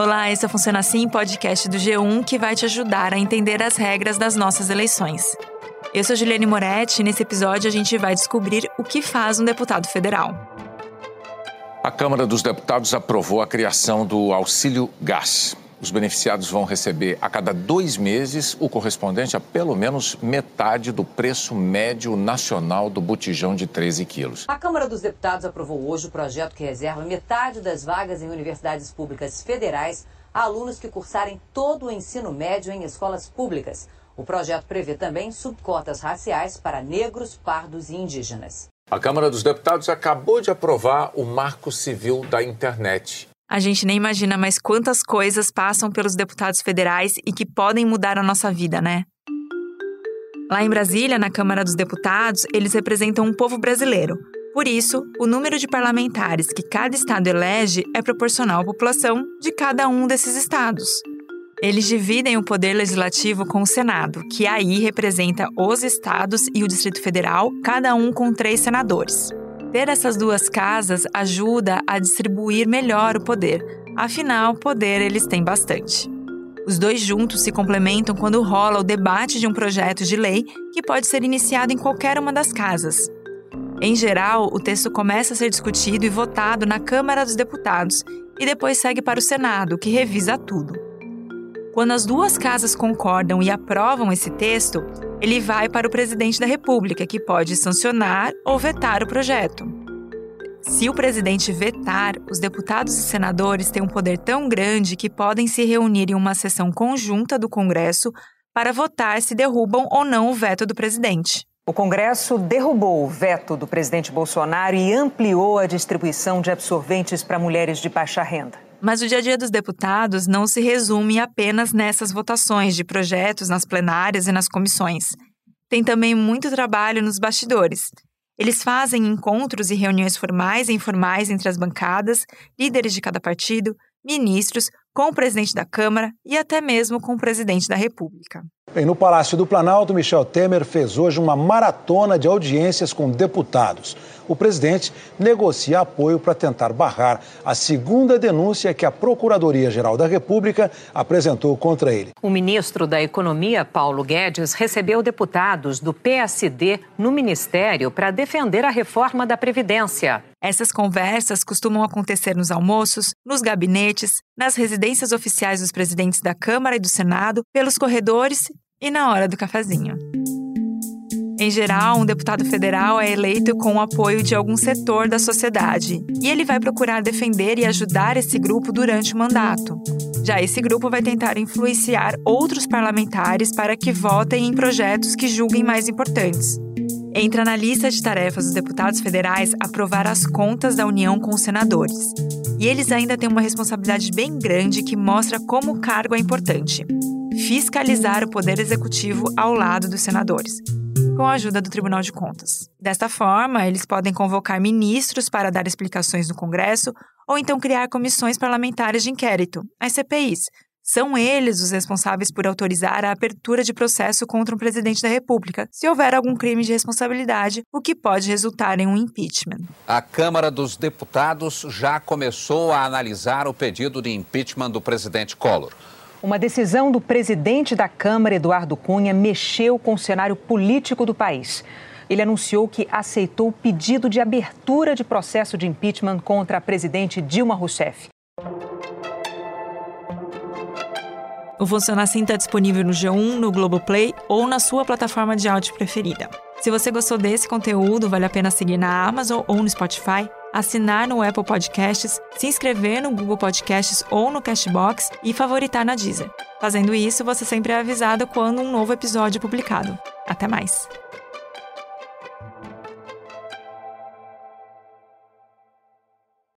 Olá, esse é Funciona Assim, podcast do G1 que vai te ajudar a entender as regras das nossas eleições. Eu sou Juliane Moretti e nesse episódio a gente vai descobrir o que faz um deputado federal. A Câmara dos Deputados aprovou a criação do Auxílio Gás. Os beneficiados vão receber a cada dois meses o correspondente a pelo menos metade do preço médio nacional do botijão de 13 quilos. A Câmara dos Deputados aprovou hoje o projeto que reserva metade das vagas em universidades públicas federais a alunos que cursarem todo o ensino médio em escolas públicas. O projeto prevê também subcotas raciais para negros, pardos e indígenas. A Câmara dos Deputados acabou de aprovar o Marco Civil da Internet. A gente nem imagina mais quantas coisas passam pelos deputados federais e que podem mudar a nossa vida, né? Lá em Brasília, na Câmara dos Deputados, eles representam um povo brasileiro. Por isso, o número de parlamentares que cada estado elege é proporcional à população de cada um desses estados. Eles dividem o poder legislativo com o Senado, que aí representa os estados e o Distrito Federal, cada um com três senadores. Ter essas duas casas ajuda a distribuir melhor o poder, afinal, poder eles têm bastante. Os dois juntos se complementam quando rola o debate de um projeto de lei que pode ser iniciado em qualquer uma das casas. Em geral, o texto começa a ser discutido e votado na Câmara dos Deputados e depois segue para o Senado, que revisa tudo. Quando as duas casas concordam e aprovam esse texto, ele vai para o presidente da República, que pode sancionar ou vetar o projeto. Se o presidente vetar, os deputados e senadores têm um poder tão grande que podem se reunir em uma sessão conjunta do Congresso para votar se derrubam ou não o veto do presidente. O Congresso derrubou o veto do presidente Bolsonaro e ampliou a distribuição de absorventes para mulheres de baixa renda. Mas o dia a dia dos deputados não se resume apenas nessas votações de projetos nas plenárias e nas comissões. Tem também muito trabalho nos bastidores. Eles fazem encontros e reuniões formais e informais entre as bancadas, líderes de cada partido, ministros, com o presidente da Câmara e até mesmo com o presidente da República. Bem, no Palácio do Planalto, Michel Temer fez hoje uma maratona de audiências com deputados. O presidente negocia apoio para tentar barrar a segunda denúncia que a Procuradoria-Geral da República apresentou contra ele. O ministro da Economia, Paulo Guedes, recebeu deputados do PSD no ministério para defender a reforma da Previdência. Essas conversas costumam acontecer nos almoços, nos gabinetes, nas residências oficiais dos presidentes da Câmara e do Senado, pelos corredores e na hora do cafezinho. Em geral, um deputado federal é eleito com o apoio de algum setor da sociedade, e ele vai procurar defender e ajudar esse grupo durante o mandato. Já esse grupo vai tentar influenciar outros parlamentares para que votem em projetos que julguem mais importantes. Entra na lista de tarefas dos deputados federais aprovar as contas da União com os senadores. E eles ainda têm uma responsabilidade bem grande que mostra como o cargo é importante fiscalizar o Poder Executivo ao lado dos senadores, com a ajuda do Tribunal de Contas. Desta forma, eles podem convocar ministros para dar explicações no Congresso ou então criar comissões parlamentares de inquérito, as CPIs. São eles os responsáveis por autorizar a abertura de processo contra um presidente da República, se houver algum crime de responsabilidade, o que pode resultar em um impeachment. A Câmara dos Deputados já começou a analisar o pedido de impeachment do presidente Collor. Uma decisão do presidente da Câmara, Eduardo Cunha, mexeu com o cenário político do país. Ele anunciou que aceitou o pedido de abertura de processo de impeachment contra a presidente Dilma Rousseff. O Funciona Assim está disponível no G1, no Globoplay ou na sua plataforma de áudio preferida. Se você gostou desse conteúdo, vale a pena seguir na Amazon ou no Spotify assinar no Apple Podcasts, se inscrever no Google Podcasts ou no Cashbox e favoritar na Deezer. Fazendo isso, você sempre é avisado quando um novo episódio é publicado. Até mais!